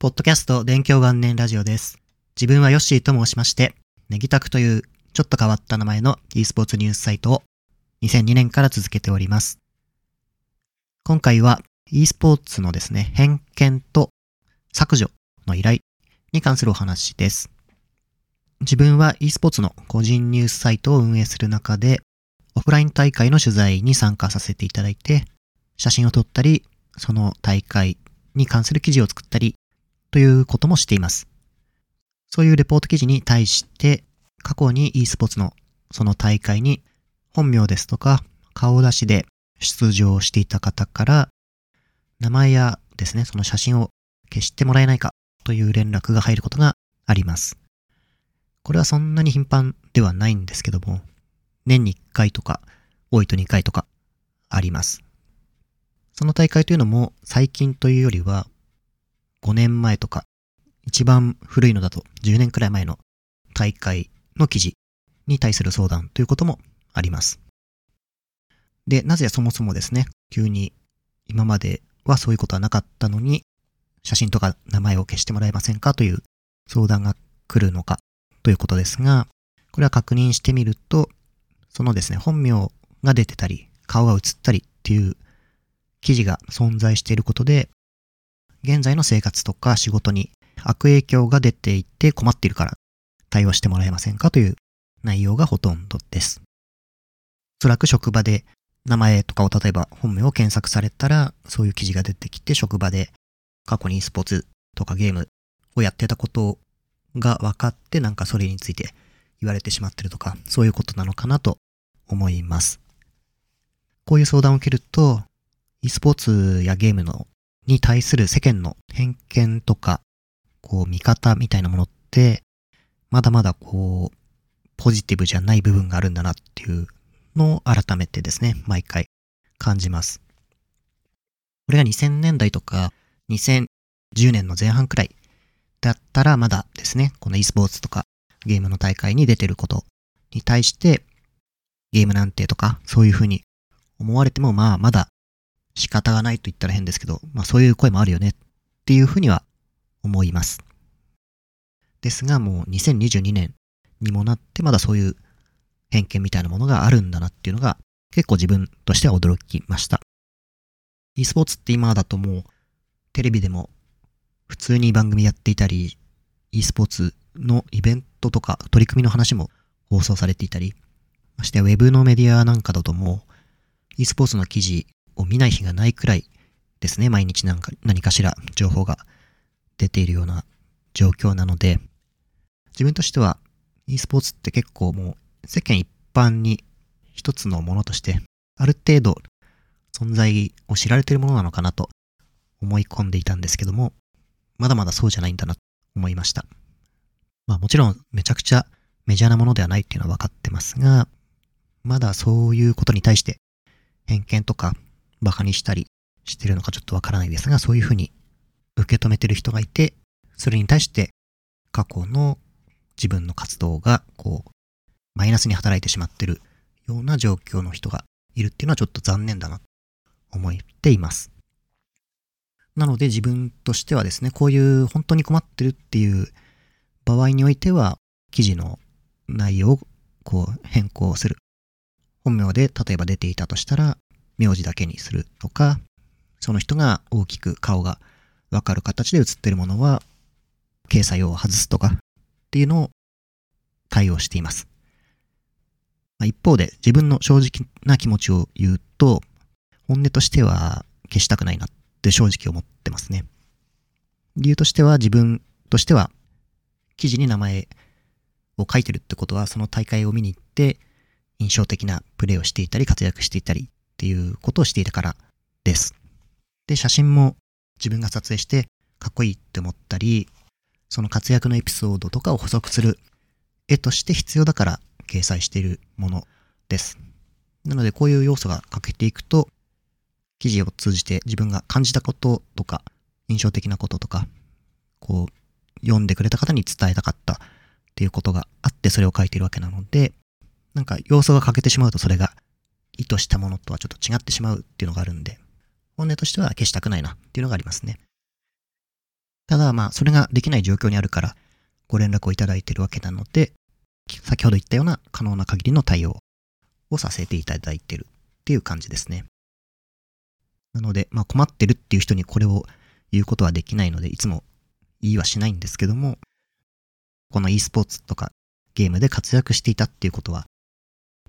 ポッドキャスト勉強元年ラジオです。自分はヨッシーと申しまして、ネギタクというちょっと変わった名前の e スポーツニュースサイトを2002年から続けております。今回は e スポーツのですね、偏見と削除の依頼に関するお話です。自分は e スポーツの個人ニュースサイトを運営する中で、オフライン大会の取材に参加させていただいて、写真を撮ったり、その大会に関する記事を作ったり、ということもしています。そういうレポート記事に対して、過去に e スポーツのその大会に本名ですとか顔出しで出場していた方から、名前やですね、その写真を消してもらえないかという連絡が入ることがあります。これはそんなに頻繁ではないんですけども、年に1回とか、多いと2回とかあります。その大会というのも最近というよりは5年前とか、一番古いのだと10年くらい前の大会の記事に対する相談ということもあります。で、なぜそもそもですね、急に今まではそういうことはなかったのに、写真とか名前を消してもらえませんかという相談が来るのかということですが、これは確認してみると、そのですね、本名が出てたり、顔が映ったりっていう記事が存在していることで、現在の生活とか仕事に悪影響が出ていて困っているから対応してもらえませんかという内容がほとんどです。おそらく職場で名前とかを例えば本名を検索されたらそういう記事が出てきて職場で過去にスポーツとかゲームをやってたことが分かってなんかそれについて言われてしまってるとかそういうことなのかなと思います。こういう相談を受けると e スポーツやゲームのに対する世間の偏見とか、こう見方みたいなものって、まだまだこう、ポジティブじゃない部分があるんだなっていうのを改めてですね、毎回感じます。これが2000年代とか2010年の前半くらいだったらまだですね、この e スポーツとかゲームの大会に出てることに対して、ゲームなんてとかそういうふうに思われてもまあまだ仕方がないと言ったら変ですけど、まあそういう声もあるよねっていうふうには思います。ですがもう2022年にもなってまだそういう偏見みたいなものがあるんだなっていうのが結構自分としては驚きました。e スポーツって今だともうテレビでも普通に番組やっていたり、e スポーツのイベントとか取り組みの話も放送されていたり、ましてウェブのメディアなんかだともう e スポーツの記事を見ない日がないくらいですね、毎日なんか何かしら情報が出ているような状況なので、自分としては e スポーツって結構もう世間一般に一つのものとしてある程度存在を知られているものなのかなと思い込んでいたんですけども、まだまだそうじゃないんだなと思いました。まあもちろんめちゃくちゃメジャーなものではないっていうのは分かってますが、まだそういうことに対して偏見とか馬鹿にしたりしてるのかちょっとわからないですが、そういうふうに受け止めてる人がいて、それに対して過去の自分の活動がこう、マイナスに働いてしまってるような状況の人がいるっていうのはちょっと残念だなと思っています。なので自分としてはですね、こういう本当に困ってるっていう場合においては、記事の内容をこう変更する。本名で例えば出ていたとしたら、名字だけにするとか、その人が大きく顔がわかる形で写ってるものは、掲載を外すとかっていうのを対応しています。まあ、一方で自分の正直な気持ちを言うと、本音としては消したくないなって正直思ってますね。理由としては自分としては記事に名前を書いてるってことはその大会を見に行って印象的なプレーをしていたり活躍していたりっていうことをしていたからです。で、写真も自分が撮影してかっこいいって思ったり、その活躍のエピソードとかを補足する絵として必要だから掲載しているものです。なのでこういう要素が欠けていくと、記事を通じて自分が感じたこととか、印象的なこととか、こう、読んでくれた方に伝えたかったっていうことがあってそれを書いているわけなので、なんか要素が欠けてしまうとそれが意図したものとはちょっと違ってしまうっていうのがあるんで、本音としては消したくないなっていうのがありますね。ただまあ、それができない状況にあるから、ご連絡をいただいてるわけなので、先ほど言ったような可能な限りの対応をさせていただいてるっていう感じですね。なので、まあ困ってるっていう人にこれを言うことはできないので、いつも言いはしないんですけども、この e スポーツとかゲームで活躍していたっていうことは、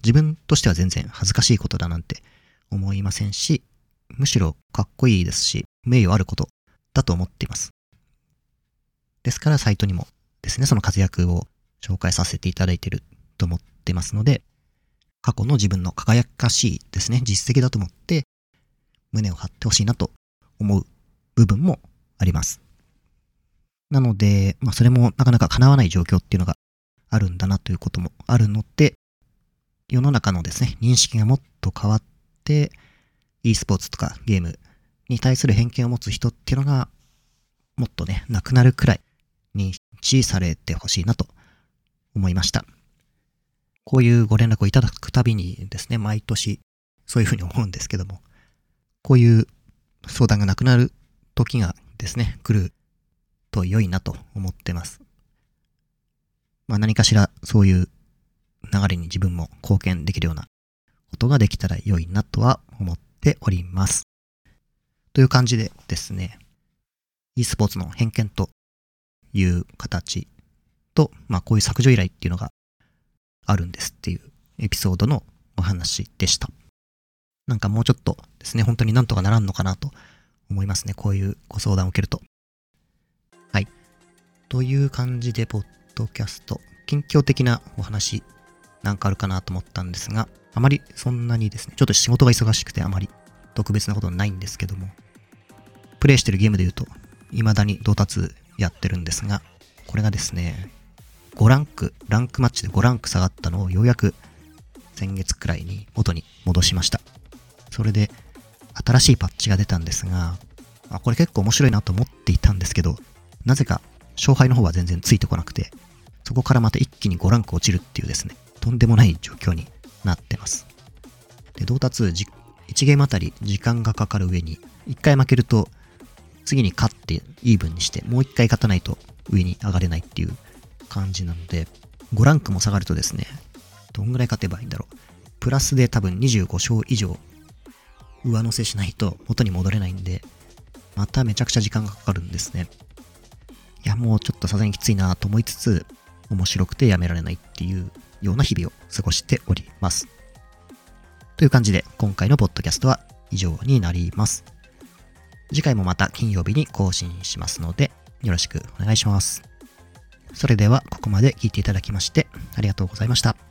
自分としては全然恥ずかしいことだなんて思いませんし、むしろかっこいいですし、名誉あることだと思っています。ですからサイトにもですね、その活躍を紹介させていただいていると思ってますので、過去の自分の輝かしいですね、実績だと思って胸を張ってほしいなと思う部分もあります。なので、まあそれもなかなか叶わない状況っていうのがあるんだなということもあるので、世の中のですね、認識がもっと変わって、e スポーツとかゲームに対する偏見を持つ人っていうのが、もっとね、なくなるくらい認知されてほしいなと思いました。こういうご連絡をいただくたびにですね、毎年そういうふうに思うんですけども、こういう相談がなくなる時がですね、来ると良いなと思ってます。まあ何かしらそういう流れに自分も貢献できるようなことができたら良いなとは思っております。という感じでですね、e スポーツの偏見という形と、まあこういう削除依頼っていうのがあるんですっていうエピソードのお話でした。なんかもうちょっとですね、本当になんとかならんのかなと思いますね。こういうご相談を受けると。はい。という感じで、ポッドキャスト、近況的なお話なんかあるかなと思ったんですが、あまりそんなにですね、ちょっと仕事が忙しくてあまり特別なことないんですけども、プレイしてるゲームで言うと、未だに到達やってるんですが、これがですね、5ランク、ランクマッチで5ランク下がったのをようやく先月くらいに元に戻しました。それで、新しいパッチが出たんですが、あ、これ結構面白いなと思っていたんですけど、なぜか勝敗の方は全然ついてこなくて、そこからまた一気に5ランク落ちるっていうですね、とんでもない状況になってます。で、到達1ゲームあたり時間がかかる上に、1回負けると、次に勝ってイーブンにして、もう1回勝たないと上に上がれないっていう感じなので、5ランクも下がるとですね、どんぐらい勝てばいいんだろう。プラスで多分25勝以上上乗せしないと元に戻れないんで、まためちゃくちゃ時間がかかるんですね。いや、もうちょっとさすがにきついなと思いつつ、面白くてやめられないっていうような日々を過ごしております。という感じで今回のポッドキャストは以上になります。次回もまた金曜日に更新しますのでよろしくお願いします。それではここまで聞いていただきましてありがとうございました。